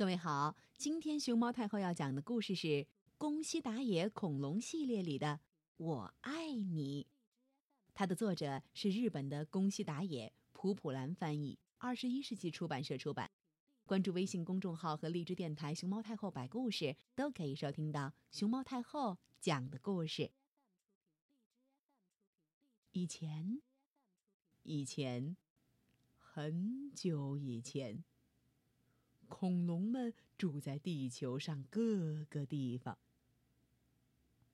各位好，今天熊猫太后要讲的故事是《宫西达也恐龙系列》里的《我爱你》，它的作者是日本的宫西达也，普普兰翻译，二十一世纪出版社出版。关注微信公众号和荔枝电台“熊猫太后摆故事”，都可以收听到熊猫太后讲的故事。以前，以前，很久以前。恐龙们住在地球上各个地方。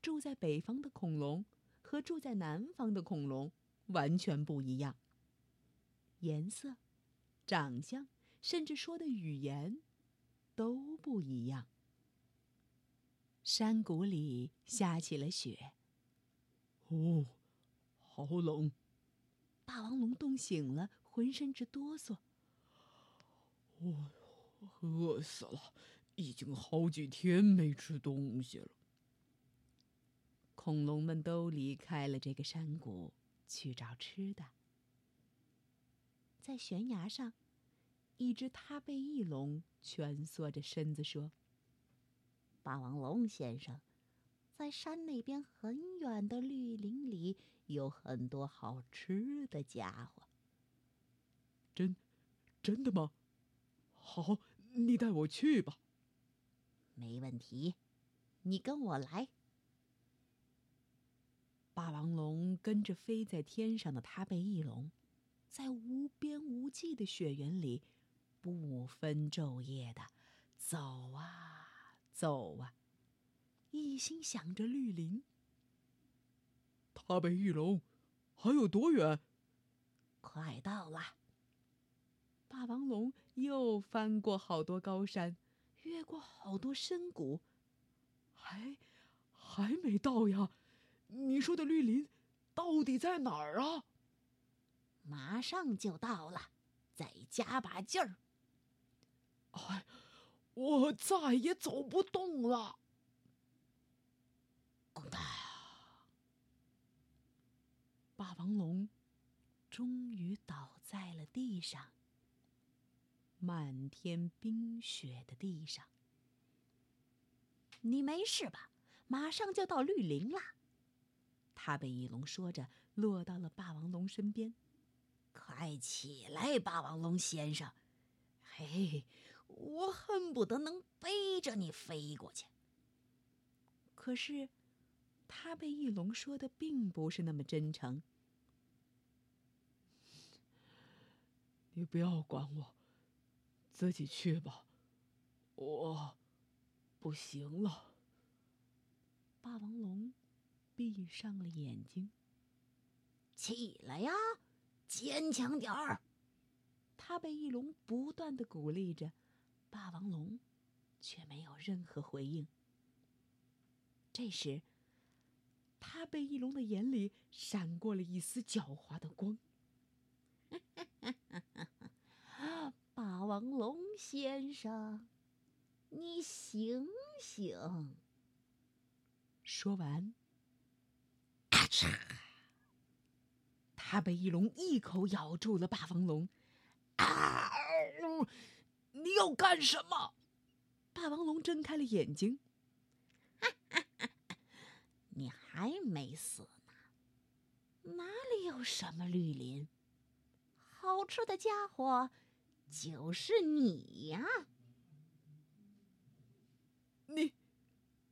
住在北方的恐龙和住在南方的恐龙完全不一样。颜色、长相，甚至说的语言，都不一样。山谷里下起了雪。哦，好冷！霸王龙冻醒了，浑身直哆嗦。哦。饿死了，已经好几天没吃东西了。恐龙们都离开了这个山谷，去找吃的。在悬崖上，一只踏背翼龙蜷缩着身子说：“霸王龙先生，在山那边很远的绿林里有很多好吃的家伙。”真，真的吗？好，你带我去吧。没问题，你跟我来。霸王龙跟着飞在天上的踏背翼龙，在无边无际的雪原里，不分昼夜的走啊走啊，一心想着绿林。他被翼龙，还有多远？快到了。霸王龙又翻过好多高山，越过好多深谷，还还没到呀！你说的绿林到底在哪儿啊？马上就到了，再加把劲儿！哎，我再也走不动了！咣当！霸王龙终于倒在了地上。满天冰雪的地上，你没事吧？马上就到绿林了。他被翼龙说着，落到了霸王龙身边。快起来，霸王龙先生！嘿，我恨不得能背着你飞过去。可是，他被翼龙说的并不是那么真诚。你不要管我。自己去吧，我不行了。霸王龙闭上了眼睛。起来呀，坚强点儿！他被翼龙不断的鼓励着，霸王龙却没有任何回应。这时，他被翼龙的眼里闪过了一丝狡猾的光。霸王龙先生，你醒醒！说完，咔嚓！他被翼龙一口咬住了霸王龙。啊！你要干什么？霸王龙睁开了眼睛。你还没死呢？哪里有什么绿林？好吃的家伙！就是你呀！你、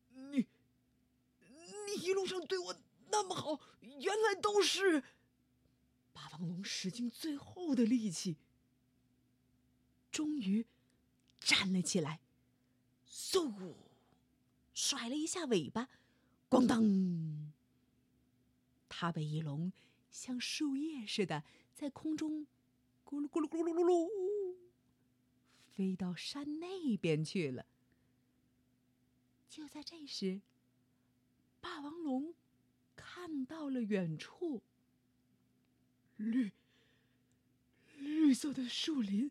你、你一路上对我那么好，原来都是……霸王龙使尽最后的力气，终于站了起来，嗖，甩了一下尾巴，咣当！他被翼龙像树叶似的在空中咕噜咕噜咕噜噜噜。飞到山那边去了。就在这时，霸王龙看到了远处绿绿色的树林。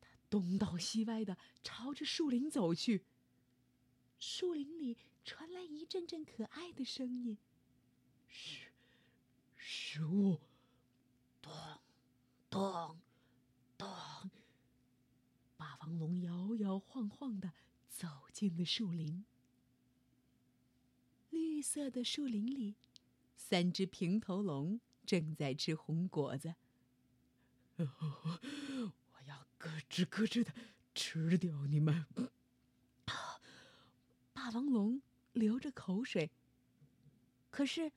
他东倒西歪的朝着树林走去。树林里传来一阵阵可爱的声音：“食食物，咚咚咚。”霸王龙摇摇晃晃的走进了树林。绿色的树林里，三只平头龙正在吃红果子。我要咯吱咯吱的吃掉你们！霸王龙流着口水。可是，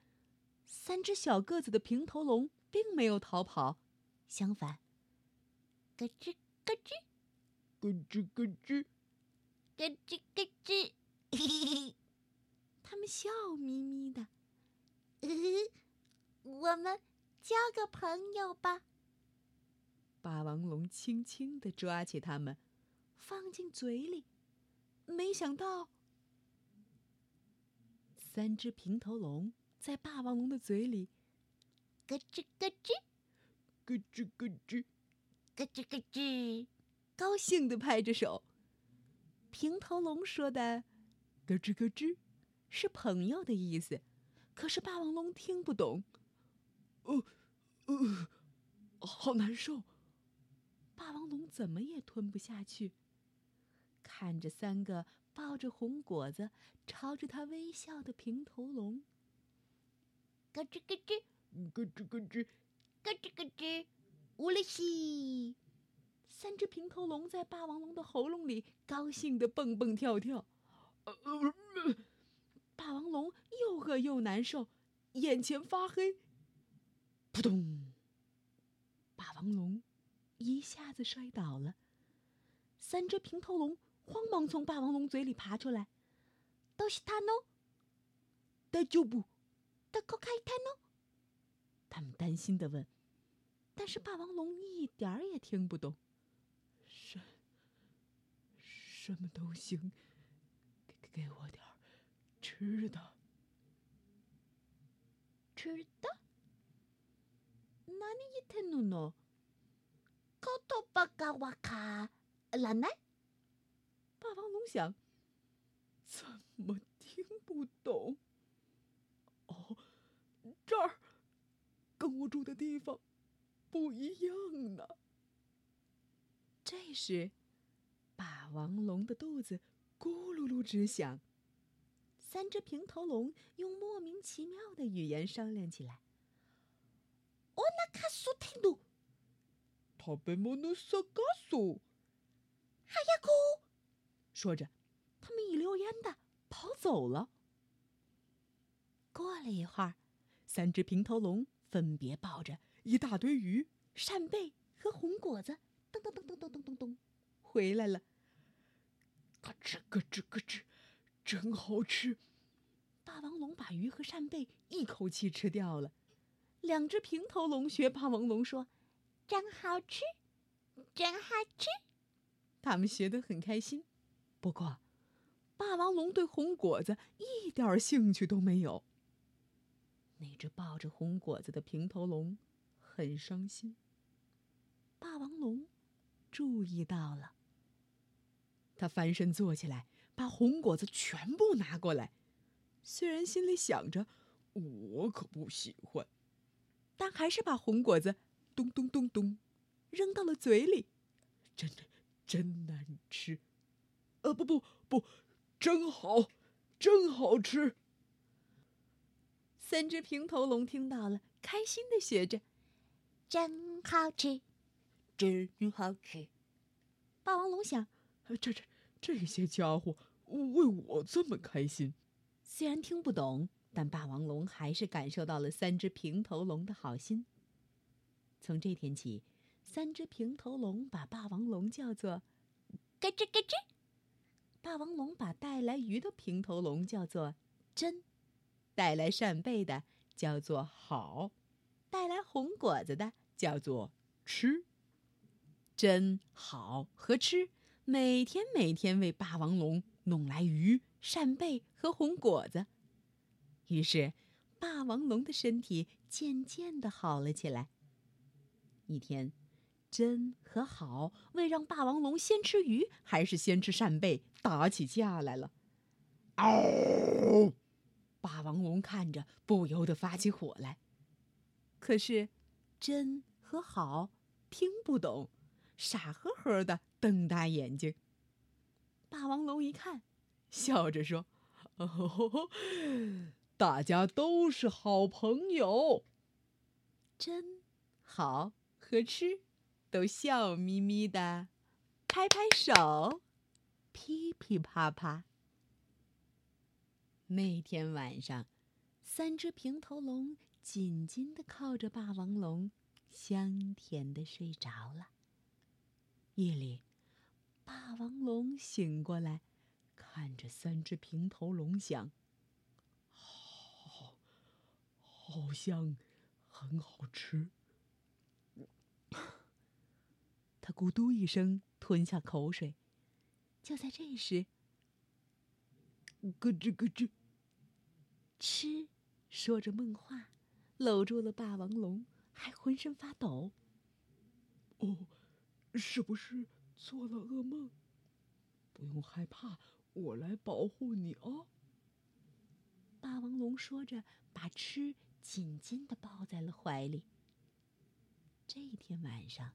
三只小个子的平头龙并没有逃跑，相反，咯吱咯吱，咯吱咯吱，咯吱咯吱，嘿嘿嘿，他们笑眯眯的。我们交个朋友吧。霸王龙轻轻地抓起它们，放进嘴里，没想到。三只平头龙在霸王龙的嘴里，咯吱咯吱，咯吱咯吱，咯吱咯吱，高兴地拍着手。平头龙说的“咯吱咯吱”是朋友的意思，可是霸王龙听不懂。呃，呃，好难受。霸王龙怎么也吞不下去，看着三个。抱着红果子，朝着他微笑的平头龙，咯吱咯吱，咯吱咯吱，咯吱咯吱，乌里西！三只平头龙在霸王龙的喉咙里高兴的蹦蹦跳跳。霸王龙又饿又难受，眼前发黑。扑通！霸王龙一下子摔倒了。三只平头龙。慌忙从霸王龙嘴里爬出来，都是他弄。大丈夫，大口开他弄。他们担心的问，但是霸王龙一点儿也听不懂。什什么都行，给给我点儿吃的。吃的？哪里一天弄弄？口头巴嘎瓦卡，奶奶。霸王龙想：怎么听不懂？哦，这儿跟我住的地方不一样呢。这时，霸王龙的肚子咕噜噜直响。三只平头龙用莫名其妙的语言商量起来：“我那卡苏听懂，他被莫诺萨嘎苏，还呀哥。”说着，他们一溜烟的跑走了。过了一会儿，三只平头龙分别抱着一大堆鱼、扇贝和红果子，噔噔噔噔噔噔噔噔，回来了。咯吱咯吱咯吱，真好吃！霸王龙把鱼和扇贝一口气吃掉了。两只平头龙学霸王龙说：“真好吃，真好吃。”他们学得很开心。不过，霸王龙对红果子一点兴趣都没有。那只抱着红果子的平头龙很伤心。霸王龙注意到了，他翻身坐起来，把红果子全部拿过来。虽然心里想着“我可不喜欢”，但还是把红果子咚咚咚咚扔到了嘴里。真的，真难吃。呃，不不不，真好，真好吃。三只平头龙听到了，开心的学着：“真好吃，真好吃。”霸王龙想：“这这这些家伙为我这么开心。”虽然听不懂，但霸王龙还是感受到了三只平头龙的好心。从这天起，三只平头龙把霸王龙叫做“咯吱咯吱”。霸王龙把带来鱼的平头龙叫做“真”，带来扇贝的叫做“好”，带来红果子的叫做“吃”。真、好和吃每天每天为霸王龙弄来鱼、扇贝和红果子，于是霸王龙的身体渐渐的好了起来。一天。真和好为让霸王龙先吃鱼还是先吃扇贝打起架来了。嗷！霸王龙看着不由得发起火来。可是，真和好听不懂，傻呵呵的瞪大眼睛。霸王龙一看，笑着说：“哦，大家都是好朋友。”真好和吃都笑眯眯的，拍拍手，噼噼啪啪。那天晚上，三只平头龙紧紧的靠着霸王龙，香甜的睡着了。夜里，霸王龙醒过来，看着三只平头龙，想：好，好像很好吃。他咕嘟一声吞下口水。就在这时，咯吱咯吱。吃，说着梦话，搂住了霸王龙，还浑身发抖。哦，是不是做了噩梦？不用害怕，我来保护你哦。霸王龙说着，把吃紧紧的抱在了怀里。这一天晚上，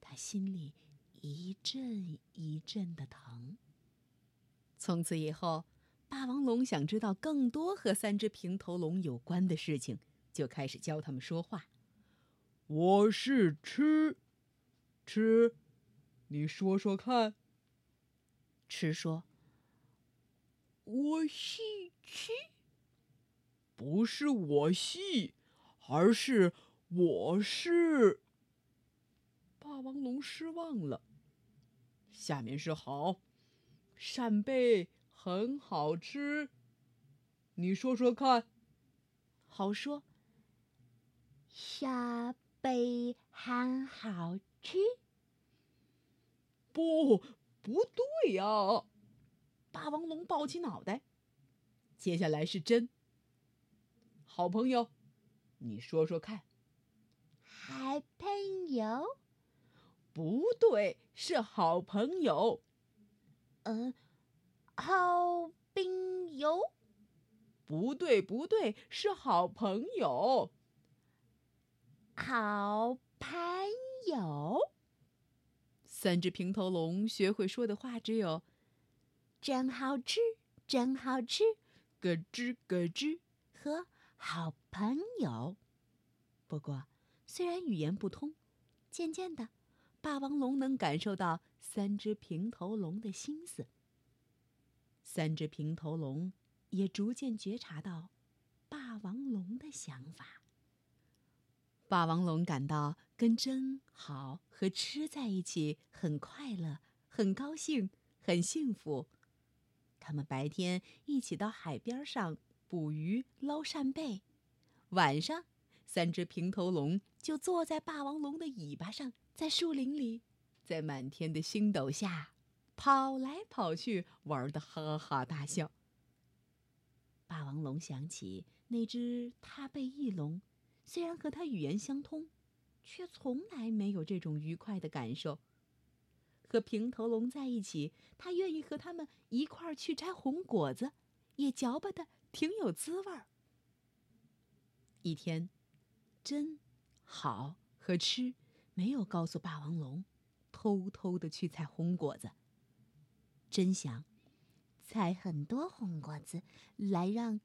他心里一阵一阵的疼。从此以后。霸王龙想知道更多和三只平头龙有关的事情，就开始教他们说话。我是吃，吃，你说说看。吃说：“我是吃，不是我系，而是我是。”霸王龙失望了。下面是好，扇贝。很好吃，你说说看。好说。扇贝很好吃。不，不对呀！霸王龙抱起脑袋。接下来是真。好朋友，你说说看。好朋友？不对，是好朋友。嗯。好朋友，不对，不对，是好朋友。好朋友，三只平头龙学会说的话只有“真好吃，真好吃”，咯吱咯吱和“好朋友”。不过，虽然语言不通，渐渐的，霸王龙能感受到三只平头龙的心思。三只平头龙也逐渐觉察到霸王龙的想法。霸王龙感到跟真好和吃在一起很快乐、很高兴、很幸福。他们白天一起到海边上捕鱼、捞扇贝，晚上，三只平头龙就坐在霸王龙的尾巴上，在树林里，在满天的星斗下。跑来跑去，玩的哈哈大笑。霸王龙想起那只踏背翼龙，虽然和他语言相通，却从来没有这种愉快的感受。和平头龙在一起，他愿意和他们一块儿去摘红果子，也嚼巴的挺有滋味儿。一天，真好和吃没有告诉霸王龙，偷偷的去采红果子。真想采很多红果子来让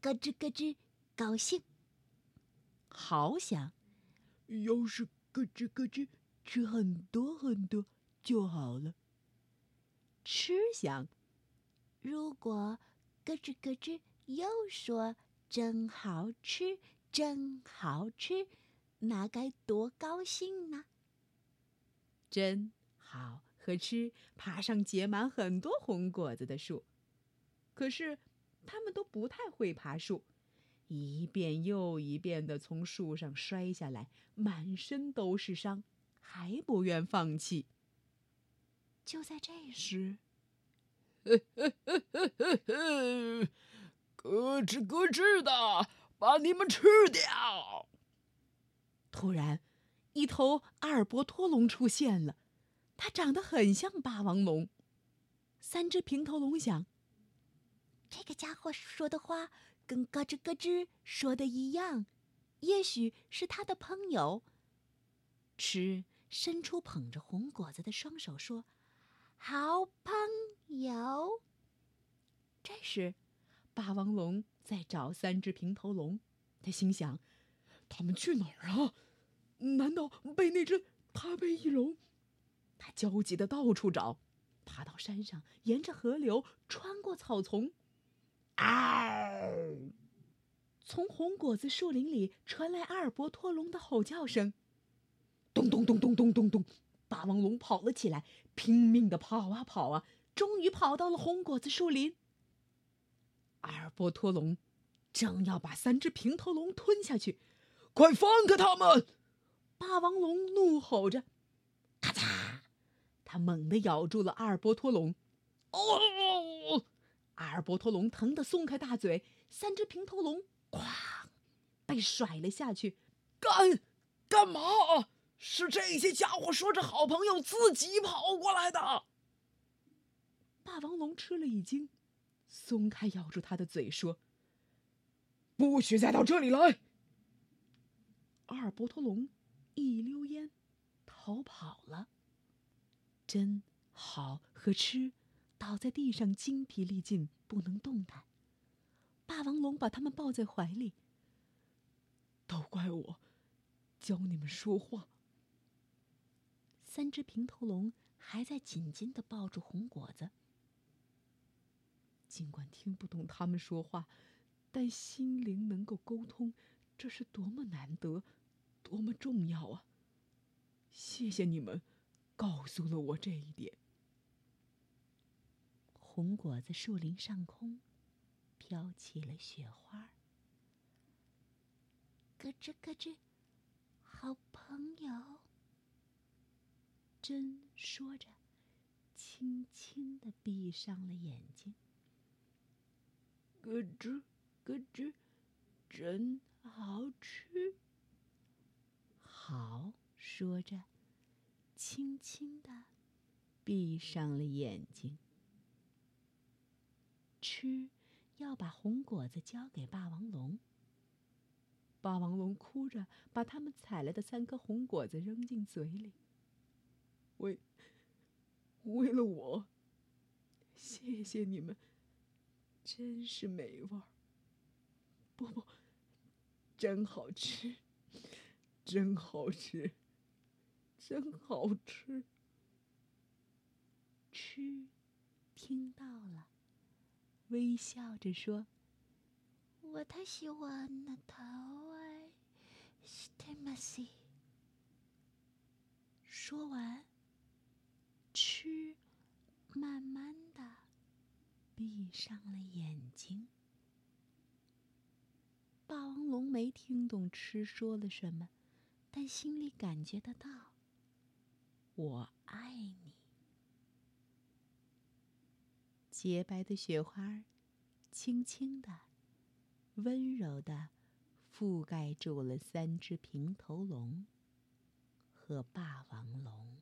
咯吱咯吱高兴。好想，要是咯吱咯吱吃很多很多就好了。吃想，如果咯吱咯吱又说真好吃，真好吃，那该多高兴呢？真好。和吃爬上结满很多红果子的树，可是他们都不太会爬树，一遍又一遍的从树上摔下来，满身都是伤，还不愿放弃。就在这时，咯吱咯吱的把你们吃掉！突然，一头阿尔伯托龙出现了。它长得很像霸王龙。三只平头龙想：这个家伙说的话跟咯吱咯吱说的一样，也许是他的朋友。吃伸出捧着红果子的双手说：“好朋友。”这时，霸王龙在找三只平头龙。他心想：他们去哪儿啊？难道被那只大背翼龙？他焦急的到处找，爬到山上，沿着河流，穿过草丛。嗷！从红果子树林里传来阿尔伯托龙的吼叫声。咚咚咚咚咚咚咚，霸王龙跑了起来，拼命的跑啊跑啊，终于跑到了红果子树林。阿尔伯托龙正要把三只平头龙吞下去，快放开他们！霸王龙怒吼着，咔嚓，他猛地咬住了阿尔伯托龙。哦！阿尔伯托龙疼得松开大嘴，三只平头龙哐被甩了下去。干干嘛？是这些家伙说着好朋友，自己跑过来的。霸王龙吃了一惊，松开咬住他的嘴，说：“不许再到这里来！”阿尔伯托龙一溜烟逃跑了。真好和吃倒在地上，精疲力尽，不能动弹。霸王龙把他们抱在怀里。都怪我，教你们说话。三只平头龙还在紧紧的抱住红果子。尽管听不懂他们说话，但心灵能够沟通，这是多么难得，多么重要啊！谢谢你们，告诉了我这一点。红果子树林上空，飘起了雪花。咯吱咯吱，好朋友。真说着，轻轻的闭上了眼睛。咯吱咯吱，真好吃。好说着，轻轻的闭上了眼睛。吃，要把红果子交给霸王龙。霸王龙哭着把他们采来的三颗红果子扔进嘴里。为，为了我，谢谢你们，真是美味儿。不不，真好吃，真好吃，真好吃。吃，听到了，微笑着说：“我太喜欢那桃儿，是太美西。”说完。吃，慢慢的闭上了眼睛。霸王龙没听懂吃说了什么，但心里感觉得到。我爱你。洁白的雪花，轻轻的、温柔的覆盖住了三只平头龙和霸王龙。